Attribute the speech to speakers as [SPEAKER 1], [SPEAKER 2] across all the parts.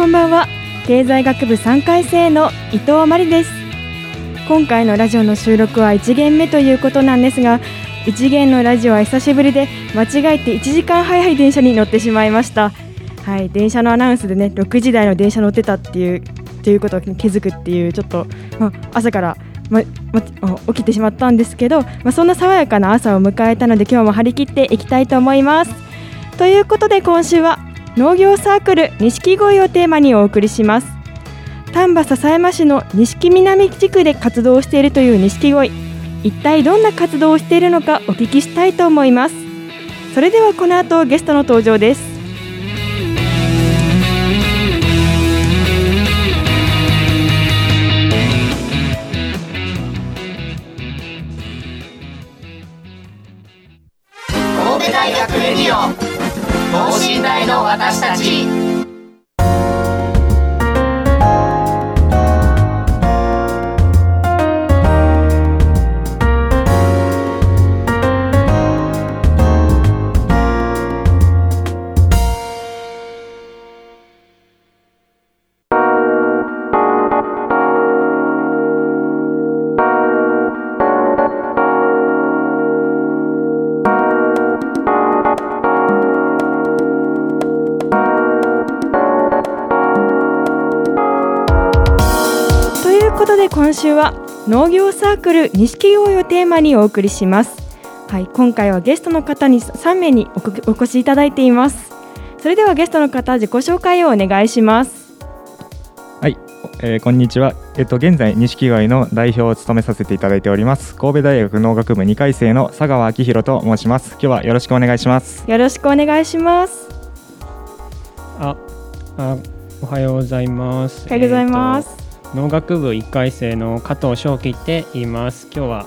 [SPEAKER 1] こんばんは。経済学部3回生の伊藤真理です。今回のラジオの収録は1限目ということなんですが1限のラジオは久しぶりで間違えて1時間早い電車に乗ってしまいました。はい電車のアナウンスでね6時台の電車乗ってたっていうということを気づくっていうちょっと、まあ、朝からまま、起きてしまったんですけど、まあ、そんな爽やかな朝を迎えたので今日も張り切っていきたいと思います。ということで今週は農業サークル錦鯉をテーマにお送りします。丹波篠山市の錦南地区で活動しているという錦鯉。一体どんな活動をしているのかお聞きしたいと思います。それではこの後ゲストの登場です。
[SPEAKER 2] 神戸大学レディオ。等身大の私たち。
[SPEAKER 1] 週は農業サークル錦鯉をテーマにお送りしますはい今回はゲストの方に3名におお越しいただいていますそれではゲストの方自己紹介をお願いします
[SPEAKER 3] はい、えーこんにちは。えっと現在錦鯉の代表を務めさせていただいております神戸大学農学部2回生の佐川明宏と申します。今日はよろしくお願いします。
[SPEAKER 1] よろしくお願いします
[SPEAKER 4] あ、あ、おはようございます。
[SPEAKER 1] おはようございます、
[SPEAKER 4] 農学部1回生の加藤翔樹って言います。今日は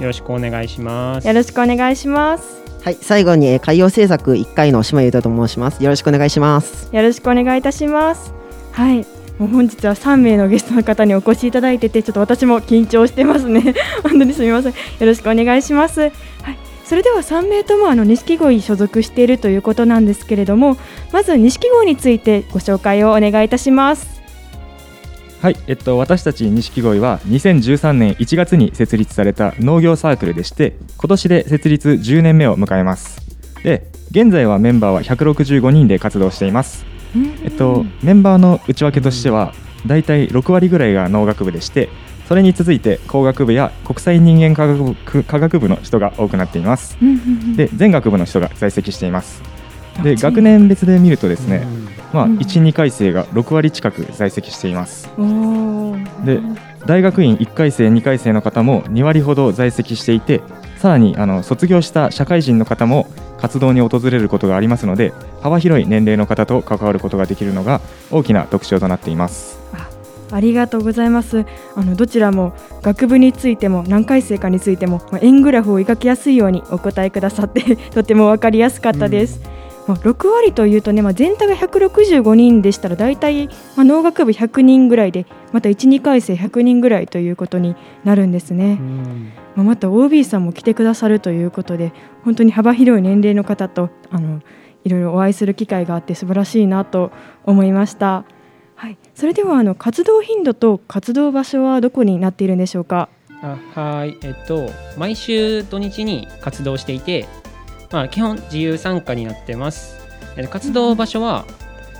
[SPEAKER 4] よろしくお願いします。
[SPEAKER 1] よろしくお願いします
[SPEAKER 5] はい、最後にえー海洋政策1回の島優太と申します。よろしくお願いします。
[SPEAKER 1] よろしくお願いいたしますはいもう本日は3名のゲストの方にお越しいただいててちょっと私も緊張してますね 本当にすみませんよろしくお願いしますはいそれでは3名ともあの錦鯉所属しているということなんですけれどもまず錦鯉についてご紹介をお願いいたします
[SPEAKER 3] はい、えっと私たち錦鯉は2013年1月に設立された農業サークルでして、今年で設立10年目を迎えます。で、現在はメンバーは165人で活動しています。えっと、メンバーの内訳としてはだいたい6割ぐらいが農学部でしてそれに続いて工学部や国際人間科学部科学部の人が多くなっています。で全学部の人が在籍しています。で
[SPEAKER 1] あ
[SPEAKER 3] 学年別で見るとですね、まあ、
[SPEAKER 1] うん。
[SPEAKER 3] 12回生が6割近く在籍しています。で大学院1回生2回生の方も2割ほど在籍していてさらにあの卒業した社会人の方も活動に訪れることがありますので幅広い年齢の方と関わることができるのが大きな特徴となっています。
[SPEAKER 1] ありがとうございます。あのどちらも学部についても何回生かについても、まあ、円グラフを描きやすいようにお答えくださってとても分かりやすかったです、まあ、6割というとね、まあ、全体が165人でしたら大体、まあ、農学部100人ぐらいでまた12回生100人ぐらいということになるんですね、
[SPEAKER 4] うん
[SPEAKER 1] まあ、また OB さんも来てくださるということで本当に幅広い年齢の方とあのいろいろお会いする機会があって素晴らしいなと思いました。はい、それではあの活動頻度と活動場所はどこになっているんでしょうか？
[SPEAKER 4] あはい、えっと、毎週土日に活動していて、まあ、基本自由参加になってます。えー活動場所は、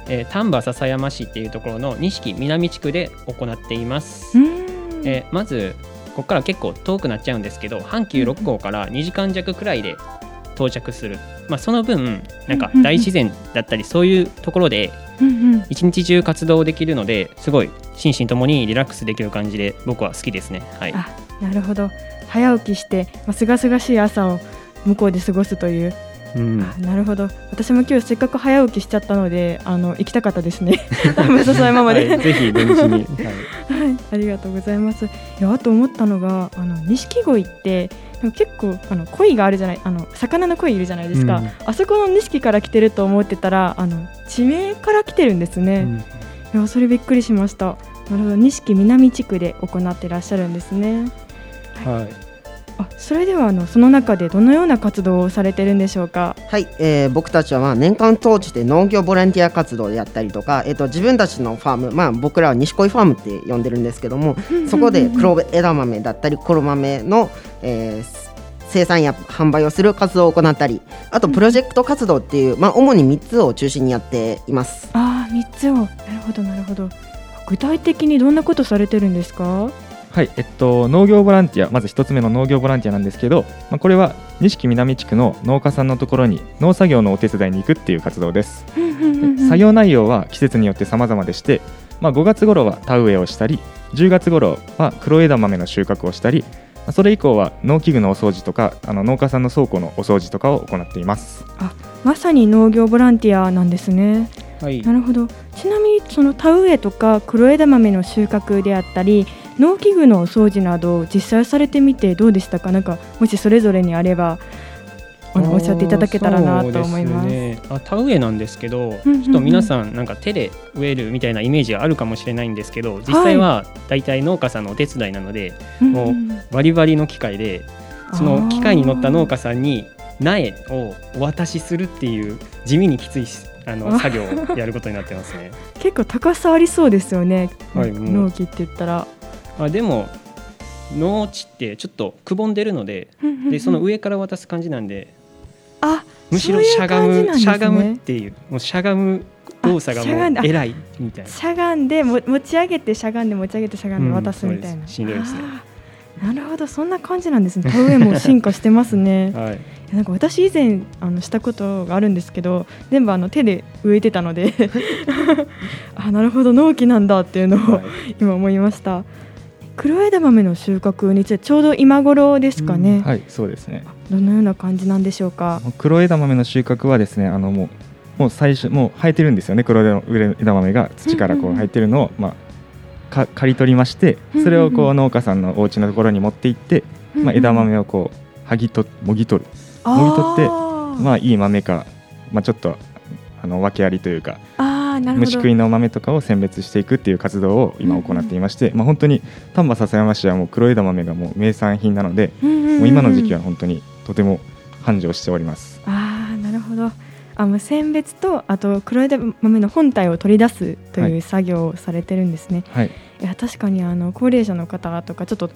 [SPEAKER 4] えー丹波篠山市っていうところの錦南地区で行っています。えーまずここから結構遠くなっちゃうんですけど阪急六甲から2時間弱くらいで到着する、まあ、その分なんか大自然だったりそういうところで一日中活動できるのですごい心身ともにリラックスできる感じで僕は好きですね。はい、
[SPEAKER 1] あなるほど早起きしてまあすがすがしい朝を向こうで過ごすという、
[SPEAKER 4] うん。
[SPEAKER 1] あなるほど。私も今日せっかく早起きしちゃったのであの行きたかったですね。武蔵山まで、
[SPEAKER 4] はい、ぜひ土日に、はい。
[SPEAKER 1] はい、ありがとうございます。いやあと思ったのがあの錦鯉って結構あの鯉があるじゃないあの魚の鯉いるじゃないですか、
[SPEAKER 4] うん。
[SPEAKER 1] あそこの錦から来てると思ってたらあの地名から来てるんですね、
[SPEAKER 4] うん。
[SPEAKER 1] いやそれびっくりしました。なるほど。錦南地区で行ってらっしゃるんですね。
[SPEAKER 4] はい
[SPEAKER 1] あそれではあのその中でどのような活動をされてるんでしょうか？
[SPEAKER 5] はい、えー僕たちはまあ年間通して農業ボランティア活動であったりとか、えー、と自分たちのファーム、まあ、僕らは西恋ファームって呼んでるんですけども そこで黒枝豆だったり黒豆の、えー生産や販売をする活動を行ったりあとプロジェクト活動っていう、まあ、主に3つを中心にやっています。
[SPEAKER 1] ああ3つを。なるほどなるほど。具体的にどんなことされてるんですか？
[SPEAKER 3] はい、えっと、農業ボランティアまず一つ目の農業ボランティアなんですけど、まあ、これは錦南地区の農家さんのところに農作業のお手伝いに行くっていう活動です。で作業内容は季節によって様々でして、まあ、5月頃は田植えをしたり10月頃は黒枝豆の収穫をしたりまあそれ以降は農機具のお掃除とかあの農家さんの倉庫のお掃除とかを行っています。
[SPEAKER 1] まさに農業ボランティアなんですね
[SPEAKER 4] はい
[SPEAKER 1] なるほどちなみにその田植えとか黒枝豆の収穫であったり農機具のお掃除など実際されてみてどうでしたか？なんかもしそれぞれにあればあのおっしゃっていただけたらなと思います。
[SPEAKER 4] すね、あ田植えなんですけど、
[SPEAKER 1] うんうん
[SPEAKER 4] ちょっと皆さんなんか手で植えるみたいなイメージがあるかもしれないんですけど実際は大体農家さんのお手伝いなので、もうんバリバリの機械でその機械に乗った農家さんに苗をお渡しするっていう地味にきついしあ
[SPEAKER 1] あ
[SPEAKER 4] の作業をやることになってますね。
[SPEAKER 1] 結構高さありそうですよね、
[SPEAKER 4] はいもう。
[SPEAKER 1] 納期って言ったら
[SPEAKER 4] あでも農地ってちょっとくぼんでるのででその上から渡す感じなんで
[SPEAKER 1] あ
[SPEAKER 4] むしろしゃが
[SPEAKER 1] そういう感じなんですね。
[SPEAKER 4] むしゃがむっていうもうしゃがむ動作がもう偉いみたいな。
[SPEAKER 1] しゃがんでも持ち上げてしゃがんで持ち上げてしゃがんで渡すみたいな、
[SPEAKER 4] うんしんどいですね。
[SPEAKER 1] なるほどそんな感じなんですね。田植えも進化してますね。
[SPEAKER 4] はい、
[SPEAKER 1] なんか私以前あのしたことがあるんですけど全部あの手で植えてたので。あなるほど納期なんだっていうのを
[SPEAKER 4] はい。
[SPEAKER 1] 今思いました黒枝豆の収穫についてちょうど今頃ですかね、
[SPEAKER 3] はい、そうですね。
[SPEAKER 1] どのような感じなんでしょうか？
[SPEAKER 3] 黒枝豆の収穫はですね、あのもうもう最初もう生えてるんですよね。黒枝豆が土からこう生えてるのを、まあか刈り取りまして、それをこう農家さんのお家のところに持って行って、まあ枝豆をこう剥ぎともぎ取る。もぎ取ってまあいい豆か、まあちょっとあの訳ありというか
[SPEAKER 1] あ
[SPEAKER 3] 虫食いの豆とかを選別していくっていう活動を今行っていまして、まあ本当に丹波篠山市はもう黒枝豆がもう名産品なので、
[SPEAKER 1] うんうんうん
[SPEAKER 3] もう今の時期は本当にとても繁盛しております。
[SPEAKER 1] ああなるほど。あもう選別とあと黒枝豆の本体を取り出すと
[SPEAKER 3] はいいう
[SPEAKER 1] 作業をされてるんですね、
[SPEAKER 3] はい、
[SPEAKER 1] い、や確かにあの高齢者の方とかちょっと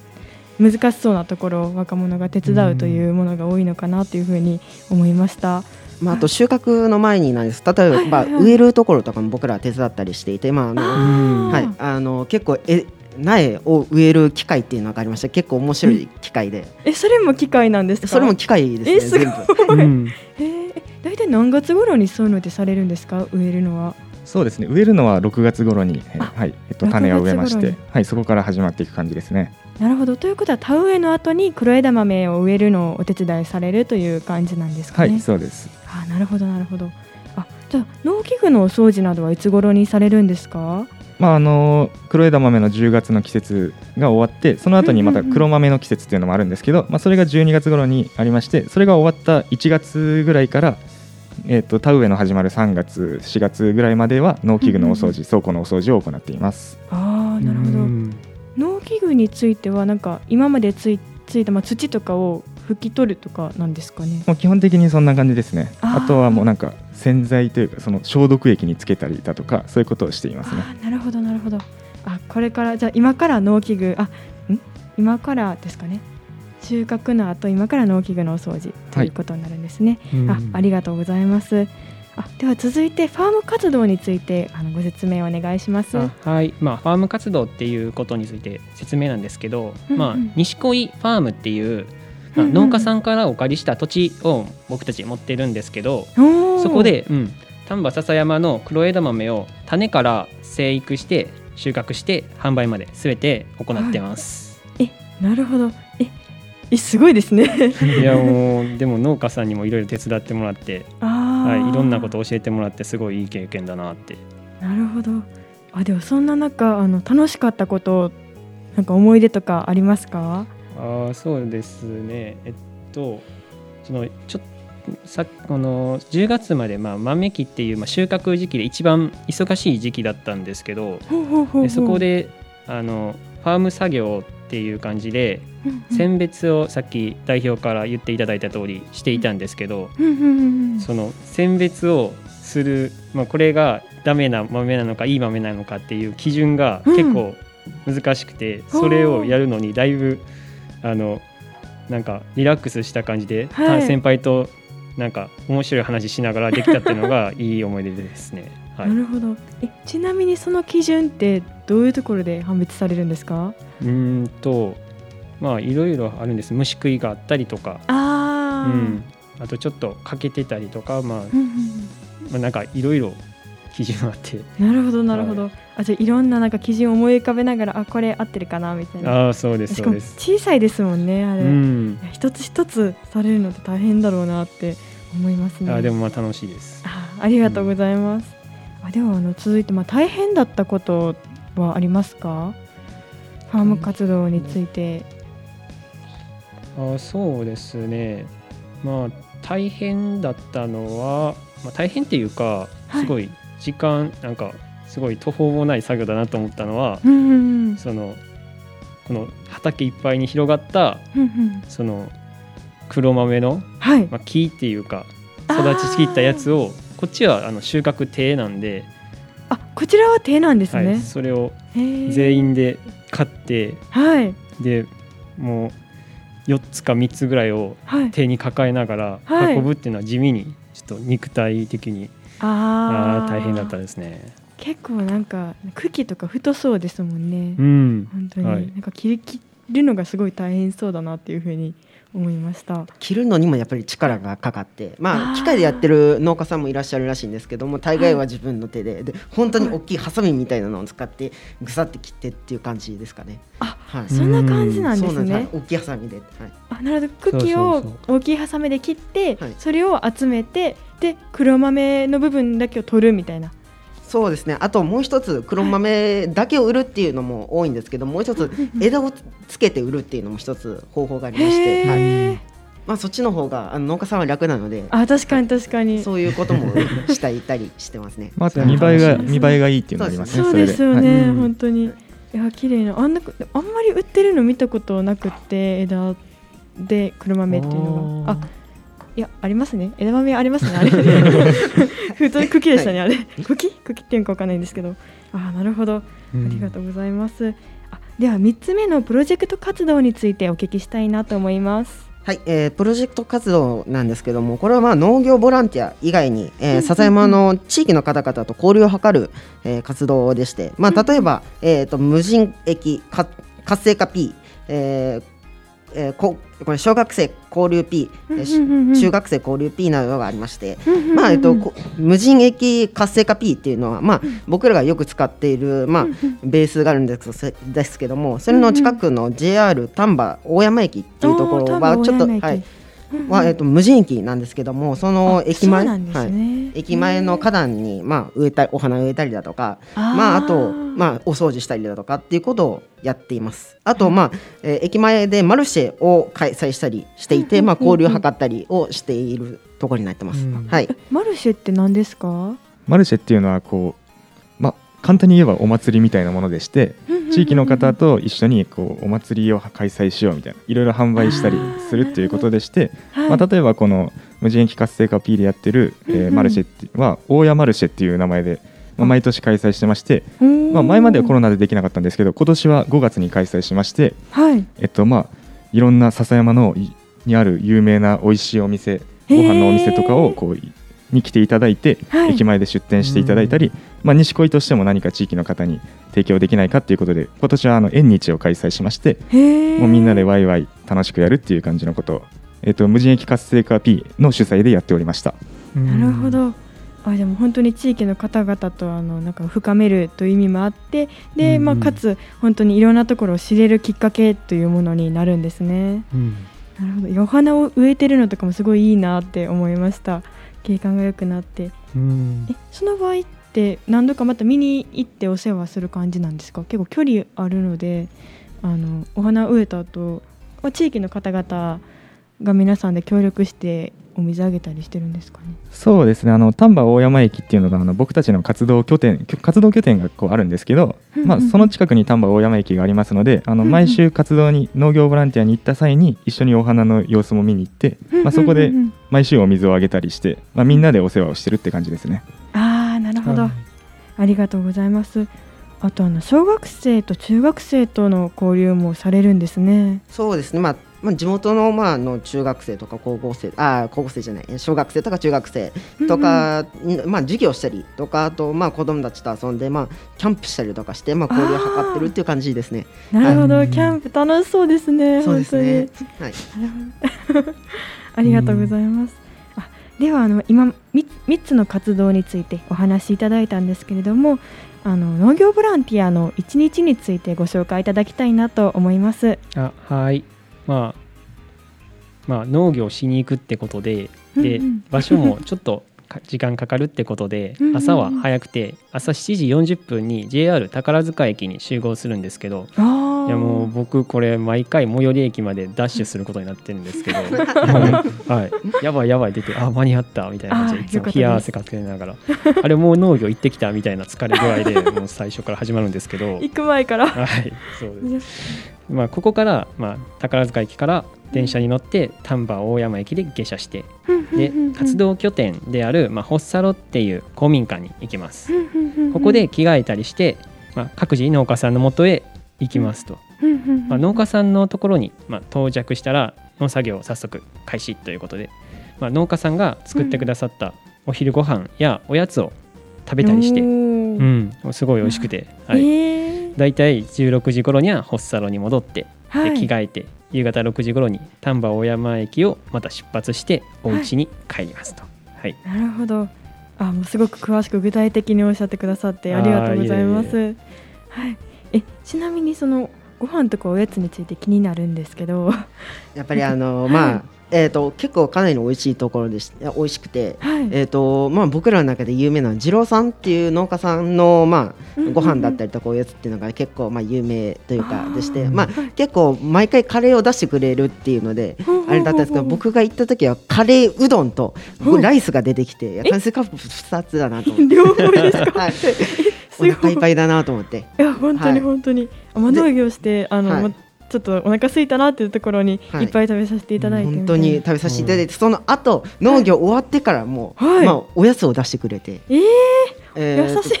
[SPEAKER 1] 難しそうなところを若者が手伝うというものが多いのかなというふうに思いました。
[SPEAKER 5] まあ、あと収穫の前になんです。例えば、
[SPEAKER 1] はいはいはい。
[SPEAKER 5] まあ、植えるところとかも僕らは手伝ったりしていて、まああのはい、あの結構え苗を植える機械っていうのがありまして結構面白い機械で、
[SPEAKER 1] えそれも機械なんですか？
[SPEAKER 5] それも機械ですね
[SPEAKER 1] えすごい。
[SPEAKER 5] 全部。
[SPEAKER 4] うん。
[SPEAKER 1] えー、大体何月頃にそういうのってされるんですか？植えるのは。
[SPEAKER 3] そうですね。植えるのは6月頃に、はい。えっと、
[SPEAKER 1] 6
[SPEAKER 3] 種を植えまして、はい、そこから始まっていく感じですね。
[SPEAKER 1] なるほど。ということは田植えの後に黒枝豆を植えるのをお手伝いされるという感じなんですかね？
[SPEAKER 3] はいそうです
[SPEAKER 1] あなるほどなるほど。あじゃあ農機具のお掃除などはいつ頃にされるんですか？
[SPEAKER 3] まああの黒枝豆の10月の季節が終わってその後にまた黒豆の季節っていうのもあるんですけど、まあ、それが12月頃にありましてそれが終わった1月ぐらいから、えっと田植えの始まる3月4月ぐらいまでは農機具のお掃除、倉庫のお掃除を行っています。
[SPEAKER 1] ああなるほど。
[SPEAKER 4] うん
[SPEAKER 1] 農機具についてはなんか今までついついたまあ土とかを拭き取るとかなんですかね？
[SPEAKER 3] もう基本的にそんな感じですね
[SPEAKER 1] あ
[SPEAKER 3] とはもうなんか洗剤というかその消毒液につけたりだとかそういうことをしていますね
[SPEAKER 1] なるほどなるほど。あこれからじゃあ今から農機具あん？今からですかね？収穫の後今から農機具のお掃除ということになるんですね。あありがとうございます。あでは続いてファーム活動についてあのご説明お願いします。
[SPEAKER 4] あはいまあ、ファーム活動っていうことについて説明なんですけど、
[SPEAKER 1] うんうん
[SPEAKER 4] まあ、西恋ファームっていう、農家さんからお借りした土地を僕たち持ってるんですけどそこで、うん、丹波篠山の黒枝豆を種から生育して収穫して販売まで全て行ってます。
[SPEAKER 1] なるほど。ええすごいですね。
[SPEAKER 4] い、やもうでも農家さんにもいろいろ手伝ってもらって、はい、いろんなことを教えてもらってすごいいい経験だなって。
[SPEAKER 1] なるほど。あでもそんな中あの楽しかったことなんか思い出とかありますか？
[SPEAKER 4] ああそうですね。えっとそのちょっさこの10月まで、まあ、豆期っていう、まあ、収穫時期で一番忙しい時期だったんですけどでそこであのファーム作業っていう感じで
[SPEAKER 1] うんうん。
[SPEAKER 4] 選別をさっき代表から言っていただいた通りしていたんですけど
[SPEAKER 1] うんうんうんうん。
[SPEAKER 4] その選別をする、まあ、これがダメな豆なのかいい豆なのかっていう基準が
[SPEAKER 1] うん。
[SPEAKER 4] 結構難しくて、それをやるのにだいぶあのなんかリラックスした感じで、
[SPEAKER 1] はい。
[SPEAKER 4] 先輩となんか面白い話しながらできたっていうのが いい思い出ですね。はい。
[SPEAKER 1] なるほど。えちなみにその基準ってどういうところで判別されるんですか？
[SPEAKER 4] うーんとまあいろいろあるんです。虫食いがあったりとか、う
[SPEAKER 1] あー。
[SPEAKER 4] ん、あとちょっと欠けてたりとか、まあまあ、なんかいろいろ基準あって。
[SPEAKER 1] うんなるほどなるほど、あじゃあいろんななんか基準を思い浮かべながらあこれ合ってるかなみたいな。
[SPEAKER 4] ああそうです
[SPEAKER 1] しかも
[SPEAKER 4] そうです。
[SPEAKER 1] 小さいですもんねあれ、
[SPEAKER 4] うん。
[SPEAKER 1] 一つ一つされるのって大変だろうなって思いますね。
[SPEAKER 4] あーでもまあ楽しいです。
[SPEAKER 1] あありがとうございます、あではあの続いてまあ大変だったことはありますか？ファーム活動について、
[SPEAKER 4] あーそうですね。まあ大変だったのは、まあ、大変っていうか
[SPEAKER 1] はい。
[SPEAKER 4] すごい時間、なんかすごい途方もない作業だなと思ったのは、
[SPEAKER 1] うんうんうん。
[SPEAKER 4] そのこの畑いっぱいに広がった
[SPEAKER 1] うんうん。
[SPEAKER 4] その黒豆の、
[SPEAKER 1] はい。
[SPEAKER 4] まあ、木っていうか育ちしきったやつをこっちはあの収穫手なんで、
[SPEAKER 1] あこちらは手なんですね、
[SPEAKER 4] はい、それを全員で買って
[SPEAKER 1] はい。
[SPEAKER 4] でもう4つか3つぐらいを
[SPEAKER 1] はい。
[SPEAKER 4] 手に抱えながら
[SPEAKER 1] はい。
[SPEAKER 4] 運ぶっていうのは地味にちょっと肉体的に、
[SPEAKER 1] あー。
[SPEAKER 4] あー大変だったですね。
[SPEAKER 1] 結構なんか茎とか太そうですもんね、
[SPEAKER 4] うん、
[SPEAKER 1] 本当に、
[SPEAKER 4] はい。
[SPEAKER 1] なんか切り切るのがすごい大変そうだなっていうふうに思いました。
[SPEAKER 5] 切るのにもやっぱり力がかかってま
[SPEAKER 1] あ
[SPEAKER 5] 機械でやってる農家さんもいらっしゃるらしいんですけども大概は自分の手でで本当に大きいハサミみたいなのを使ってぐさって切ってっていう感じですかね。
[SPEAKER 1] あ
[SPEAKER 5] はい、
[SPEAKER 1] そんな感じなんですね。
[SPEAKER 5] そうなんです。はい大きいハサミで、はい、
[SPEAKER 1] あなるほど。茎を大きいハサミで切って
[SPEAKER 5] はい。
[SPEAKER 1] それを集めてで黒豆の部分だけを取るみたいな
[SPEAKER 5] そうですね。あともう一つ黒豆だけを売るっていうのも多いんですけどもう一つ枝をつけて売るっていうのも一つ方法がありまして、はい。まあ、そっちの方があの農家さんは楽なので
[SPEAKER 1] あ確かに確かに。
[SPEAKER 5] そういうこともしたいたりしてますね。
[SPEAKER 3] まあ、見栄えが見栄えがいいっていうのがありますね。
[SPEAKER 1] そうです。よ
[SPEAKER 3] はい
[SPEAKER 1] ね、
[SPEAKER 4] うん
[SPEAKER 1] 本当に。いや綺麗なあんなあんまり売ってるの見たことなくって枝で黒豆っていうのが。あいやありますね。枝豆ありますねあれ。普通に茎でしたね、あれ。茎？茎っていうのかわかんないんですけど。あなるほど。ありがとうございます、あでは3つ目のプロジェクト活動についてお聞きしたいなと思います。
[SPEAKER 5] はい、えープロジェクト活動なんですけどもこれはまあ農業ボランティア以外に、えー笹山の地域の方々と交流を図る、えー活動でして、まあ、例えば、えー、と無人駅か活性化 P、えーえーここれ小学生交流 P、中学生交流 P などがありまして、まあえっと、こ無人駅活性化 P っていうのは、まあ、僕らがよく使っている、まあ、ベースがあるんですですけどもそれの近くの JR 丹波大山駅っていうところはちょっと、はいはえっと、無人駅なんですけどもその駅前
[SPEAKER 1] そうなんです
[SPEAKER 5] はい。
[SPEAKER 1] ね、
[SPEAKER 5] 駅前の花壇に、まあ、植えたお花を植えたりだとかまあ、あと、まあ、お掃除したりだとかっていうことをやっています。あと、まあえー駅前でマルシェを開催したりしていて、まあ、交流を図ったりをしているところになってます。
[SPEAKER 4] うん。
[SPEAKER 5] はい、
[SPEAKER 1] マルシェって何ですか？
[SPEAKER 3] マルシェっていうのはこう、まあ、簡単に言えばお祭りみたいなものでして地域の方と一緒にこうお祭りを開催しようみたいないろいろ販売したりするっていうことでして
[SPEAKER 1] はい。
[SPEAKER 3] まあ、例えばこの無人駅活性化 P でやってる、えーマルシェっては大谷マルシェっていう名前で、まあ、毎年開催してまして、まあ、前まではコロナでできなかったんですけど今年は5月に開催しまして、
[SPEAKER 1] はい。
[SPEAKER 3] えっとまあ、いろんな笹山のいにある有名な美味しいお店ご飯のお店とかをこういに来ていただいて、
[SPEAKER 1] はい。
[SPEAKER 3] 駅前で出店していただいたり、まあ、西恋としても何か地域の方に提供できないかということで今年はあの縁日を開催しましてもうみんなでワイワイ楽しくやるっていう感じのことを、えっと無人駅活性化 P の主催でやっておりました。
[SPEAKER 1] なるほど。あでも本当に地域の方々とあのなんか深めるという意味もあってで、
[SPEAKER 4] うん
[SPEAKER 1] まあ、かつ本当にいろんなところを知れるきっかけというものになるんですね。
[SPEAKER 4] うん。
[SPEAKER 1] なるほど。お花を植えてるのとかもすごいいいなって思いました。景観が良くなって。
[SPEAKER 4] うん。
[SPEAKER 1] えその場合って何度かまた見に行ってお世話する感じなんですか？結構距離あるのであのお花植えた後まあ地域の方々が皆さんで協力してお水あげたりしてるんですかね？
[SPEAKER 3] そうですね。あの丹波大山駅っていうのがあの僕たちの活動拠点活動拠点がこうあるんですけど、まあ、その近くに丹波大山駅がありますのであの毎週活動に農業ボランティアに行った際に一緒にお花の様子も見に行って、まあ、そこで毎週お水をあげたりして、まあ、みんなでお世話をしてるって感じですね。
[SPEAKER 1] ああなるほど、
[SPEAKER 4] はい。
[SPEAKER 1] ありがとうございます。あとあの小学生と中学生との交流もされるんですね。
[SPEAKER 5] そうですね、まあまあ、地元の,、まあ、あの中学生とか高校生あー高校生じゃない。小学生とか中学生とか、まあ、授業したりとかあと、まあ、子供たちと遊んで、まあ、キャンプしたりとかして、まあ、交流を図ってるっていう感じですね。
[SPEAKER 1] なるほど、
[SPEAKER 4] はい。
[SPEAKER 1] キャンプ楽しそうですね
[SPEAKER 5] そうですね。
[SPEAKER 1] 本
[SPEAKER 5] はい、
[SPEAKER 1] ありがとうございます、あではあの今 3, 三つの活動についてお話しいただいたんですけれどもあの農業ボランティアの一日についてご紹介いただきたいなと思います。
[SPEAKER 4] あはい。まあまあ農業しに行くってことでで、
[SPEAKER 1] うんうん。
[SPEAKER 4] 場所もちょっとか時間かかるってことで朝は早くて朝7時40分に JR 宝塚駅に集合するんですけどいやもう僕これ毎回最寄り駅までダッシュすることになってるんですけど はい。やばいやばい出てあ間に合ったみたいな感じで冷や汗かけながら。あれもう農業行ってきたみたいな疲れ具合で もう最初から始まるんですけど。
[SPEAKER 1] 行く前から。
[SPEAKER 4] はいそうです。まあここから、まあ、宝塚駅から電車に乗って丹波大山駅で下車してで活動拠点である、まあ、ホッサロっていう公民館に行きます。ここで着替えたりして、まあ、各自農家さんの元へ行きますと、まあ、農家さんのところに、まあ、到着したら農作業を早速開始ということで、まあ、農家さんが作ってくださったお昼ご飯やおやつを食べたりして、
[SPEAKER 1] お
[SPEAKER 4] う
[SPEAKER 1] ー
[SPEAKER 4] ん、すごい美味しくて、はい。
[SPEAKER 1] えー。
[SPEAKER 4] だいたい16時頃にはホッサロに戻って
[SPEAKER 1] はい。
[SPEAKER 4] で着替えて夕方6時頃に丹波大山駅をまた出発してお家に帰りますと。はい、
[SPEAKER 1] なるほど。あ、もうすごく詳しく具体的におっしゃってくださってありがとうございます。
[SPEAKER 4] あーい
[SPEAKER 1] はい。え、ちなみにそのご飯とかおやつについて気になるんですけど、
[SPEAKER 5] やっぱりあの、まあえー、と結構かなり美味しいところでし美味しくて、
[SPEAKER 1] はい。
[SPEAKER 5] えーとまあ、僕らの中で有名な二郎さんっていう農家さんの、まあ、ご飯だったりとかおやつっていうのが結構、まあ、有名というかでして
[SPEAKER 1] あー
[SPEAKER 5] まあ、結構毎回カレーを出してくれるっていうのであれだったんですけど僕が行った時はカレーうどんとライスが出てきて炭水化物2つだなと思って。
[SPEAKER 1] 両方ですか？
[SPEAKER 5] はい、
[SPEAKER 1] ごい。
[SPEAKER 5] お腹いっぱいだなと思って。
[SPEAKER 1] いや本当に
[SPEAKER 5] はい。
[SPEAKER 1] 本当に、あまあ農業してあの、
[SPEAKER 5] はい。
[SPEAKER 1] まちょっとお腹空いたなっていうところに
[SPEAKER 5] はい。
[SPEAKER 1] いっぱい食べさせていただいてみたいな、
[SPEAKER 5] 本当に食べさせていただいて、その後農業終わってからも、
[SPEAKER 1] はい。
[SPEAKER 5] まあ、おやつを出してくれて、
[SPEAKER 1] えー、
[SPEAKER 5] えーと
[SPEAKER 1] 優しい。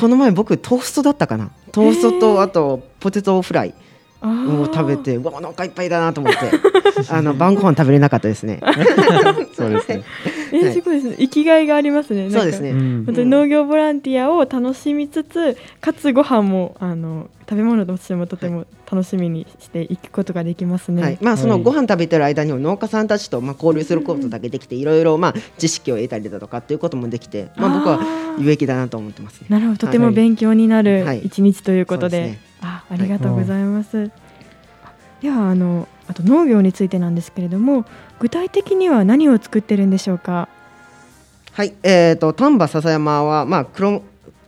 [SPEAKER 5] この前僕トーストだったかな。トーストとあとポテトフライ。
[SPEAKER 1] あー
[SPEAKER 5] を食べてうわお腹いっぱいだなと思って。あの晩ご飯食べれなかったですね。
[SPEAKER 4] そうですね。
[SPEAKER 1] えすごいですね。生きがいがありますね。
[SPEAKER 5] そうですね、
[SPEAKER 4] うん。
[SPEAKER 1] 本当に農業ボランティアを楽しみつつ、かつご飯もあの食べ物としてもとても楽しみにしていくことができますね。
[SPEAKER 5] はい。まあ、その
[SPEAKER 4] はい。
[SPEAKER 5] ご飯食べてる間にも農家さんたちとまあ交流することだけできていろいろまあ知識を得たりだとかっていうこともできて、まあ、僕は有益だなと思ってますね。
[SPEAKER 1] なるほど、とても勉強になる
[SPEAKER 5] はい
[SPEAKER 1] 一日ということで、
[SPEAKER 5] そうですね
[SPEAKER 1] あありがとうございます。ではあのあと農業についてなんですけれども、具体的には何を作ってるんでしょうか？
[SPEAKER 5] はい、えー、と丹波篠山は、まあ、黒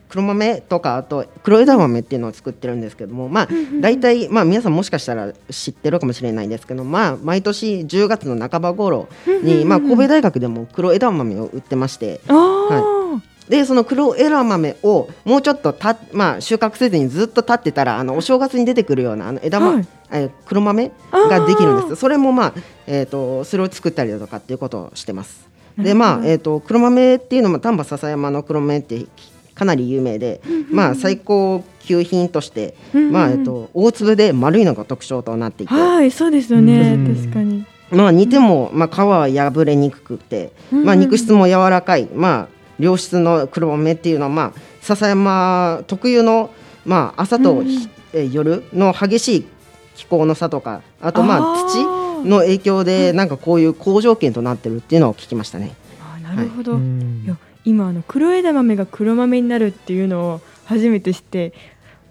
[SPEAKER 5] 黒豆とかあと黒枝豆っていうのを作ってるんですけども、まあ、大体、まあ、皆さんもしかしたら知ってるかもしれないんですけど、まあ、毎年10月の半ば頃に、まあ、神戸大学でも黒枝豆を売ってまして
[SPEAKER 1] ああ、
[SPEAKER 5] でその黒枝豆をもうちょっとた、まあ、収穫せずにずっと立ってたらあのお正月に出てくるようなあの枝豆、
[SPEAKER 1] はい。
[SPEAKER 5] えー黒豆ができるんです。それも、まあえー、とそれを作ったりだとかっていうことをしてます。でまあえー、と黒豆っていうのも丹波篠山の黒豆ってかなり有名で、まあ、最高級品として、まあえー、と大粒で丸いのが特徴となっていて、
[SPEAKER 1] はい、そうですよね。
[SPEAKER 4] うん。
[SPEAKER 1] 確かに。
[SPEAKER 5] まあ、煮ても、まあ、皮は破れにくくて、まあ、肉質も柔らかい、まあ、良質の黒豆っていうのは、まあ、笹山特有の、まあ、朝と、えー夜の激しい気候の差とかあとまあ土
[SPEAKER 1] 土
[SPEAKER 5] の影響でなんかこういう好条件となってるっていうのを聞きましたね。
[SPEAKER 1] あーなるほど、
[SPEAKER 4] うん
[SPEAKER 1] いや今あの黒枝豆が黒豆になるっていうのを初めて知って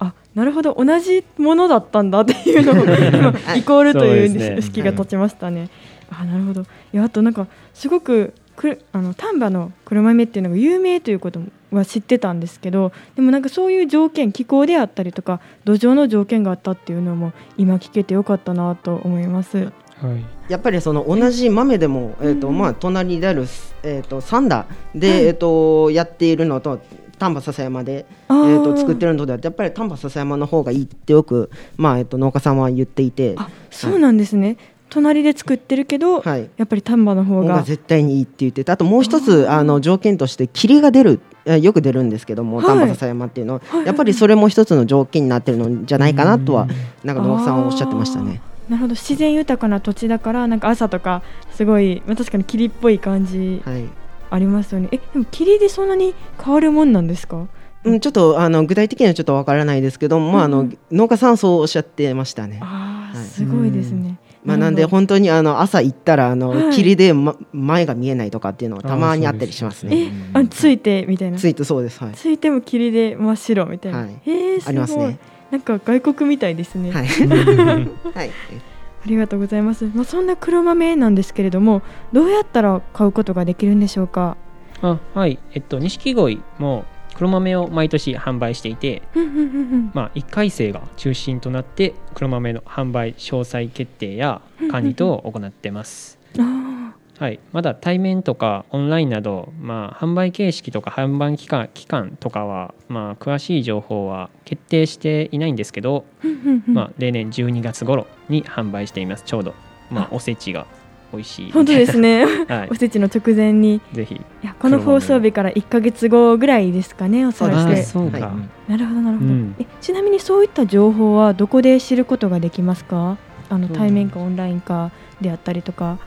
[SPEAKER 1] あなるほど同じものだったんだっていうのを今 イコールという式が立ちましたね。あなるほど。いやあとなんかすごくくあの丹波の黒豆っていうのが有名ということは知ってたんですけどでもなんかそういう条件気候であったりとか土壌の条件があったっていうのも今聞けてよかったなと思います。
[SPEAKER 4] はい。
[SPEAKER 5] やっぱりその同じ豆でも、えーと
[SPEAKER 1] うん
[SPEAKER 5] まあ、隣である、えー、と三田で、
[SPEAKER 1] はい
[SPEAKER 5] えー、とやっているのと丹波篠山で、え
[SPEAKER 1] あ
[SPEAKER 5] ー、と作って
[SPEAKER 1] る
[SPEAKER 5] るのとではやっぱり丹波篠山の方がいいってよく、まあえー、と農家さんは言っていて、
[SPEAKER 1] あそうなんですね。隣で作ってるけど、
[SPEAKER 5] はい、
[SPEAKER 1] やっぱり丹波の方が。
[SPEAKER 5] 絶対にいいって言っててあともう一つあの条件として霧が出るえーよく出るんですけども、
[SPEAKER 1] はい。
[SPEAKER 5] 丹波篠山っていうのは、やっぱりそれも一つの条件になってるのじゃないかなとはなんか農家さんはおっしゃってましたね。
[SPEAKER 1] なるほど。自然豊かな土地だからなんか朝とかすごい、まあ、確かに霧っぽい感じ
[SPEAKER 5] はい。
[SPEAKER 1] ありますよね。えでも霧でそんなに変わるもんなんですか？
[SPEAKER 5] うん、ちょっとあの具体的にはちょっとわからないですけど、まああの
[SPEAKER 1] うん
[SPEAKER 5] 農家さんはそうおっしゃってましたね。
[SPEAKER 1] ああ、
[SPEAKER 5] はい。
[SPEAKER 1] すごいですね
[SPEAKER 5] まあ、なんで本当にあの朝行ったらあの、
[SPEAKER 1] はい
[SPEAKER 5] 霧で、ま、前が見えないとかっていうのはたまにあったりしますね。
[SPEAKER 1] えあついてみたいな
[SPEAKER 5] ついてそうです。はい。
[SPEAKER 1] ついても霧で真っ白みたいな、
[SPEAKER 5] はい
[SPEAKER 1] へえすごい
[SPEAKER 5] ありますね。
[SPEAKER 1] なんか外国みたいですね、
[SPEAKER 5] はい。
[SPEAKER 4] う ん
[SPEAKER 5] はい。
[SPEAKER 1] ありがとうございます、まあ、そんな黒豆なんですけれどもどうやったら買うことができるんでしょうか？
[SPEAKER 4] あはいえっと錦鯉も黒豆を毎年販売していてまあ、1回生が中心となって黒豆の販売詳細決定や管理等を行ってます。
[SPEAKER 1] あ
[SPEAKER 4] はい、まだ対面とかオンラインなど、まあ、販売形式とか販売期間期間とかは、まあ、詳しい情報は決定していないんですけど、まあ、例年12月頃に販売しています。ちょうど、まあ、おせちが美味しい。
[SPEAKER 1] 本当ですね。
[SPEAKER 4] は
[SPEAKER 1] おせちの直前に。
[SPEAKER 4] い、ぜひ。
[SPEAKER 1] いやこの放送日から1か月後ぐらいですかねおそらく。
[SPEAKER 5] そう
[SPEAKER 4] か、
[SPEAKER 5] はい
[SPEAKER 1] なるほどなるほど、
[SPEAKER 4] うん。
[SPEAKER 1] えちなみにそういった情報はどこで知ることができますか？あの対面かオンラインかであったりとか。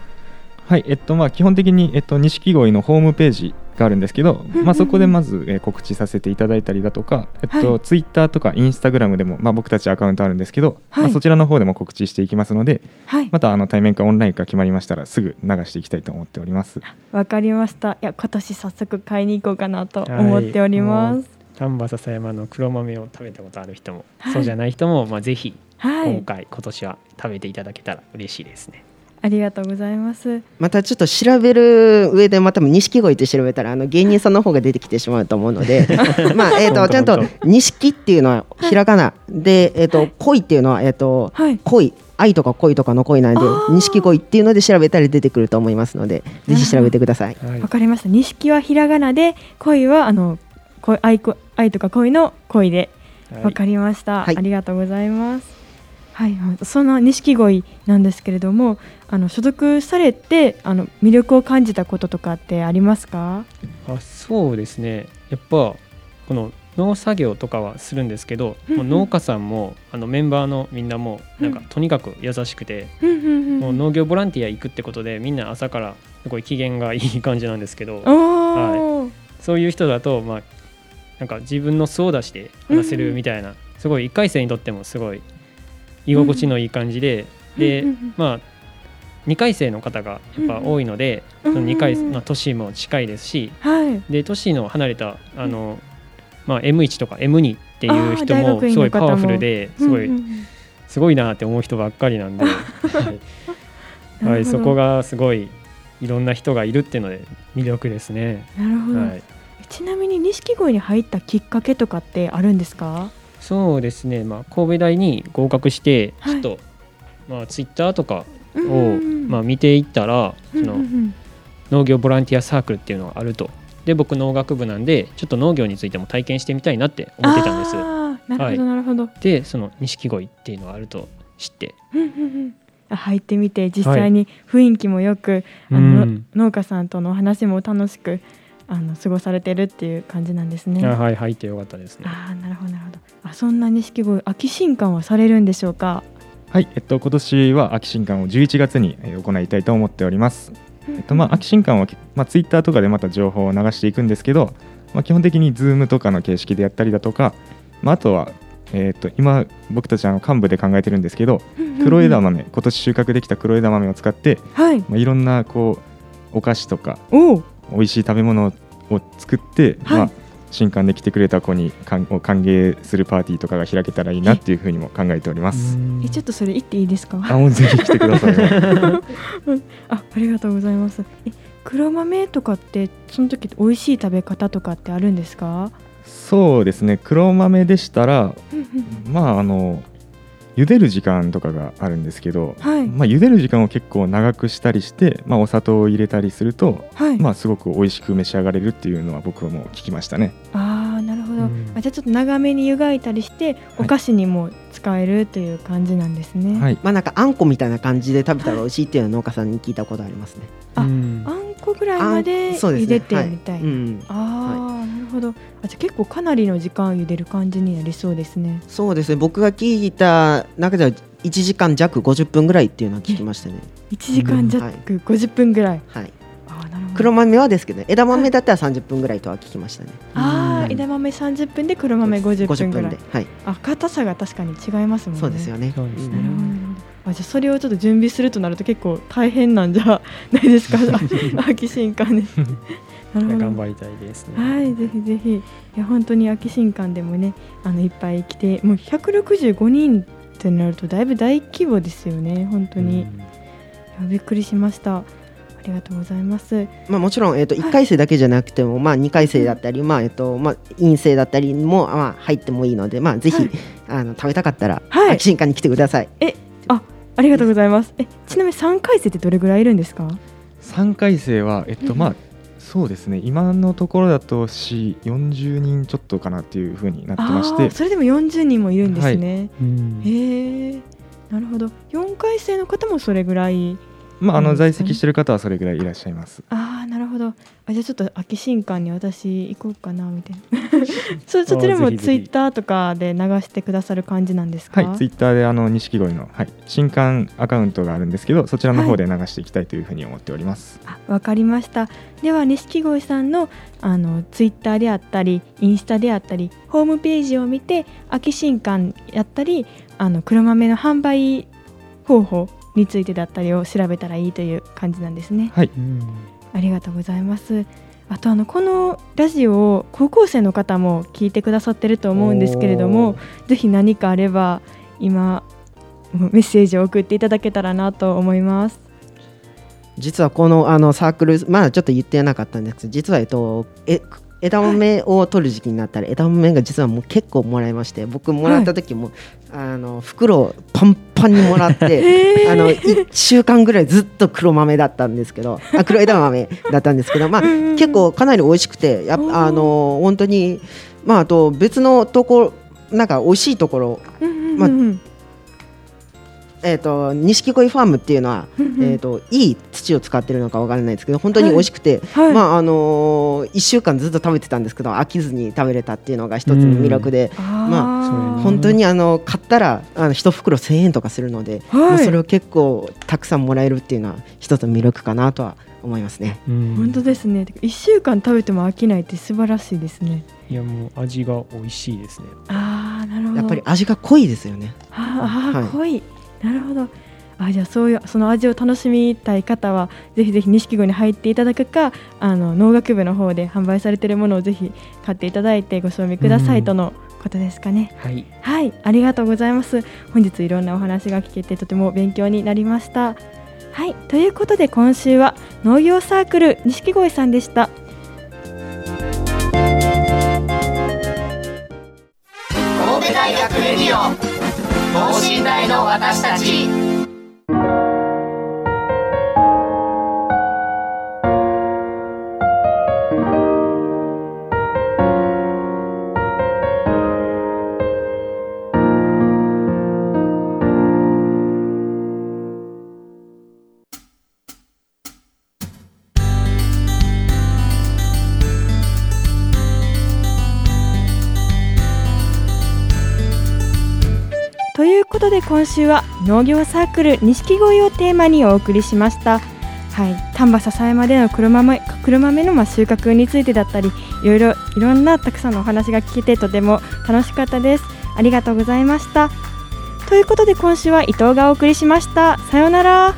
[SPEAKER 3] はい、えっとまあ基本的にえっと錦鯉のホームページがあるんですけど、
[SPEAKER 1] うん
[SPEAKER 3] まあそこでまず、えー告知させていただいたりだとか、えっと、
[SPEAKER 1] はい。
[SPEAKER 3] ツイッターとかインスタグラムでもまあ僕たちアカウントあるんですけど、
[SPEAKER 1] はい。
[SPEAKER 3] まあそちらの方でも告知していきますので、
[SPEAKER 1] はい。
[SPEAKER 3] またあの対面かオンラインか決まりましたらすぐ流していきたいと思っております。
[SPEAKER 1] わかりました。いや今年早速買いに行こうかなと思っております。
[SPEAKER 4] 丹波篠山の黒豆を食べたことある人も、
[SPEAKER 1] はい。
[SPEAKER 4] そうじゃない人も、まあ、ぜひ
[SPEAKER 1] はい。
[SPEAKER 4] 今回、今年は食べていただけたら嬉しいですね。
[SPEAKER 1] ありがとうございます。
[SPEAKER 5] またちょっと調べる上でまた錦鯉って調べたらあの芸人さんの方が出てきてしまうと思うので まあえっ、と
[SPEAKER 4] 本当
[SPEAKER 5] ちゃんと
[SPEAKER 4] 本
[SPEAKER 5] 錦っていうのはひらがな。でえっ、と恋っていうのはえっ、と
[SPEAKER 1] はい。
[SPEAKER 5] 恋愛とか恋とかの恋なんで錦鯉っていうので調べたら出てくると思いますのでぜひ調べてください。
[SPEAKER 4] はい。
[SPEAKER 1] わかりました。錦はひらがなで恋はあの恋愛こ愛とか恋の恋で。
[SPEAKER 4] はい。
[SPEAKER 1] わかりました、
[SPEAKER 5] はい。
[SPEAKER 1] ありがとうございますはいそんな錦鯉なんですけれどもあの所属されてあの魅力を感じたこととかってありますか？
[SPEAKER 4] あそうですね。やっぱこの農作業とかはするんですけど、もう農家さんもあのメンバーのみんなもなんか
[SPEAKER 1] うん
[SPEAKER 4] とにかく優しくて、もう農業ボランティア行くってことでみんな朝からすごい機嫌がいい感じなんですけど
[SPEAKER 1] おー。
[SPEAKER 4] そういう人だとまあなんか自分の素を出して話せるみたいな、すごい1回生にとってもすごい居心地のいい感じで、で
[SPEAKER 1] うんうんうん。
[SPEAKER 4] まあ2回生の方がやっぱ多いので、
[SPEAKER 1] うん
[SPEAKER 4] その2回、
[SPEAKER 1] うん
[SPEAKER 4] まあ、年も近いですし
[SPEAKER 1] はい。
[SPEAKER 4] で年の離れたあの、まあ、M1 とか M2 っていう人もすごいパワフルですごい、すごいなって思う人ばっかりなんで、はいそこがすごいいろんな人がいるっていうので魅力ですね。
[SPEAKER 1] なるほど、
[SPEAKER 4] はい、
[SPEAKER 1] ちなみに錦鯉に入ったきっかけとかってあるんですか？
[SPEAKER 4] そうですね、まあ、神戸大に合格して
[SPEAKER 1] はい。
[SPEAKER 4] ちょっと、まあ、ツイッターとか
[SPEAKER 1] うん
[SPEAKER 4] を、まあ、見ていったらそ
[SPEAKER 1] うん
[SPEAKER 4] の農業ボランティアサークルっていうのがあると。で僕農学部なんでちょっと農業についても体験してみたいなって思ってたんです。
[SPEAKER 1] なるほど、
[SPEAKER 4] はい。
[SPEAKER 1] なるほど。
[SPEAKER 4] でその錦鯉っていうのがあると知って。
[SPEAKER 1] 入ってみて実際に雰囲気もよく、あの
[SPEAKER 4] うん。
[SPEAKER 1] 農家さんとのお話も楽しくあの過ごされてるっていう感じなんですね。
[SPEAKER 4] あはい入ってよかったですね。
[SPEAKER 1] あーなるほどなるほどあそんな錦鯉秋新刊はされるんでしょうか？
[SPEAKER 3] はい、えっと今年は秋新刊を11月にえー行いたいと思っております。えっとまあ秋新刊はまあツイッターとかでまた情報を流していくんですけど、まあ基本的にズームとかの形式でやったりだとか、まああとはえー、と今僕たちあの幹部で考えてるんですけど黒枝豆今年収穫できた黒枝豆を使って、
[SPEAKER 1] はい
[SPEAKER 3] まあ、いろんなこうお菓子とか
[SPEAKER 1] おお
[SPEAKER 3] 美味しい食べ物を作って、
[SPEAKER 1] はい。
[SPEAKER 3] まあ、新刊で来てくれた子にかんを歓迎するパーティーとかが開けたらいいなっていうふうにも考えております。
[SPEAKER 1] えちょっとそれ言っていいですか？
[SPEAKER 3] あもうぜひ来てくださいね。
[SPEAKER 1] あありがとうございます。え黒豆とかってその時美味しい食べ方とかってあるんですか？
[SPEAKER 3] そうですね。黒豆でしたらまああの茹でる時間とかがあるんですけど、
[SPEAKER 1] はい。
[SPEAKER 3] まあ、茹でる時間を結構長くしたりして、まあ、お砂糖を入れたりすると、
[SPEAKER 1] はい、
[SPEAKER 3] まあ、すごく美味しく召し上がれるっていうのは僕も聞きましたね。
[SPEAKER 1] ああなるほど、
[SPEAKER 4] うん。
[SPEAKER 1] あじゃあちょっと長めに湯がいたりしてお菓子にも使えるという感じなんですね、
[SPEAKER 3] はい、
[SPEAKER 5] まあなんかあんこみたいな感じで食べたら美味しいっていうのは農家さんに聞いたことありますね。
[SPEAKER 1] あぐらいまで茹でてみたいな、
[SPEAKER 5] うん、
[SPEAKER 1] ああ、なるほど。あじゃあ結構かなりの時間茹でる感じになりそうですね。
[SPEAKER 5] そうですね。僕が聞いた中では1時間弱50分ぐらいっていうのは聞きましたね。
[SPEAKER 1] 1時間弱、
[SPEAKER 5] はい。
[SPEAKER 1] 50分ぐらい。
[SPEAKER 5] はい、
[SPEAKER 1] ああなるほど。
[SPEAKER 5] 黒豆はですけど枝豆だったら30分ぐらいとは聞きましたね。
[SPEAKER 1] ああ
[SPEAKER 4] うん。
[SPEAKER 1] 枝豆30分で黒豆50分ぐらい。
[SPEAKER 5] ではい、
[SPEAKER 1] あ硬さが確かに違いますもんね。
[SPEAKER 5] そうですよね。
[SPEAKER 4] そうですね。
[SPEAKER 1] なるほどなるほどあじゃあそれをちょっと準備するとなると結構大変なんじゃ ないですか？あ秋新刊で なるほど。
[SPEAKER 4] 頑張りたいですね。
[SPEAKER 1] はいぜひぜひ。いや本当に秋新館でもねあのいっぱい来てもう165人ってなるとだいぶ大規模ですよね本当に、いやびっくりしました。ありがとうございます。
[SPEAKER 5] まあ、もちろん、えー、と1回生だけじゃなくても、まあ、2回生だったり、まあえーとまあ、陰性だったりも、まあ、入ってもいいので、まあ、ぜひ、
[SPEAKER 1] はい。
[SPEAKER 5] あの食べたかったら、
[SPEAKER 1] はい。
[SPEAKER 5] 秋新館に来てください。
[SPEAKER 1] ありがとうございます。えちなみに3回生ってどれぐらいいるんですか
[SPEAKER 3] ？3回生は、えっとまあ、そうですね。今のところだと4 40人ちょっとかなっていうふうになってまして。
[SPEAKER 1] それでも40人もいるんですね、
[SPEAKER 4] うん。
[SPEAKER 1] へえなるほど。4回生の方もそれぐらい
[SPEAKER 3] まあ、あの在籍してる方はそれぐらいいらっしゃいます。
[SPEAKER 1] ああなるほどあじゃあちょっと秋新館に私行こうかなみたいな。そそちらもツイッターとかで流してくださる感じなんですか？
[SPEAKER 3] はい、ツイッターであの錦鯉の、はい、新刊アカウントがあるんですけどそちらの方で流していきたいというふうに思っております。
[SPEAKER 1] あわかりました。では錦鯉さんのあのツイッターであったりインスタであったりホームページを見て秋新館やったりあの黒豆の販売方法についてだったりを調べたらいいという感じなんですね。
[SPEAKER 3] はい、
[SPEAKER 4] うん
[SPEAKER 1] ありがとうございます。あとあのこのラジオを高校生の方も聞いてくださってると思うんですけれどもぜひ何かあれば今メッセージを送っていただけたらなと思います。
[SPEAKER 5] 実はこのあのサークル、まだちょっと言ってなかったんです。けど、実は、えっと、え枝豆を取る時期になったら、枝豆が実はもう結構もらいまして、僕もらった時も、あの袋をパンパンにもらって、あの1週間ぐらいずっと黒豆だったんですけど、あ黒枝豆だったんですけど、まあ、結構かなり美味しくて、やあの本当に、まあ、あと別のところ、なんか美味しいところ、まあえっ、と錦鯉ファームっていうのは、えー、といい土を使ってるのかわからないですけど本当に美味しくて、
[SPEAKER 1] はい。
[SPEAKER 5] まああのー、1週間ずっと食べてたんですけど飽きずに食べれたっていうのが一つの魅力で、
[SPEAKER 1] ま
[SPEAKER 5] 本当にあの買ったらあの1袋1000円とかするので、
[SPEAKER 1] はい。
[SPEAKER 5] まあそれを結構たくさんもらえるっていうのは一つの魅力かなとは思いますね。
[SPEAKER 4] うん。
[SPEAKER 1] 本当ですね。1週間食べても飽きないって素晴らしいですね。
[SPEAKER 4] いやもう味が美味しいですね。
[SPEAKER 1] ああなるほど。
[SPEAKER 5] やっぱり味が濃いですよね。
[SPEAKER 1] ああ、
[SPEAKER 5] はい。
[SPEAKER 1] 濃いなるほど。あじゃあそういうその味を楽しみたい方はぜひぜひ錦鯉に入っていただくかあの農学部の方で販売されているものをぜひ買っていただいてご賞味ください
[SPEAKER 4] うん。
[SPEAKER 1] とのことですかね、
[SPEAKER 4] はい。
[SPEAKER 1] はい。ありがとうございます。本日いろんなお話が聞けてとても勉強になりました。はい。ということで今週は農業サークル錦鯉さんでした。
[SPEAKER 2] 神戸大学レディオ等身大の私たち。
[SPEAKER 1] 今週は農業サークル錦鯉をテーマにお送りしました。はい、丹波篠山での黒豆黒豆のま収穫についてだったりいろいろいろんなたくさんのお話が聞けてとても楽しかったです。ありがとうございましたということで今週は伊藤がお送りしましたさようなら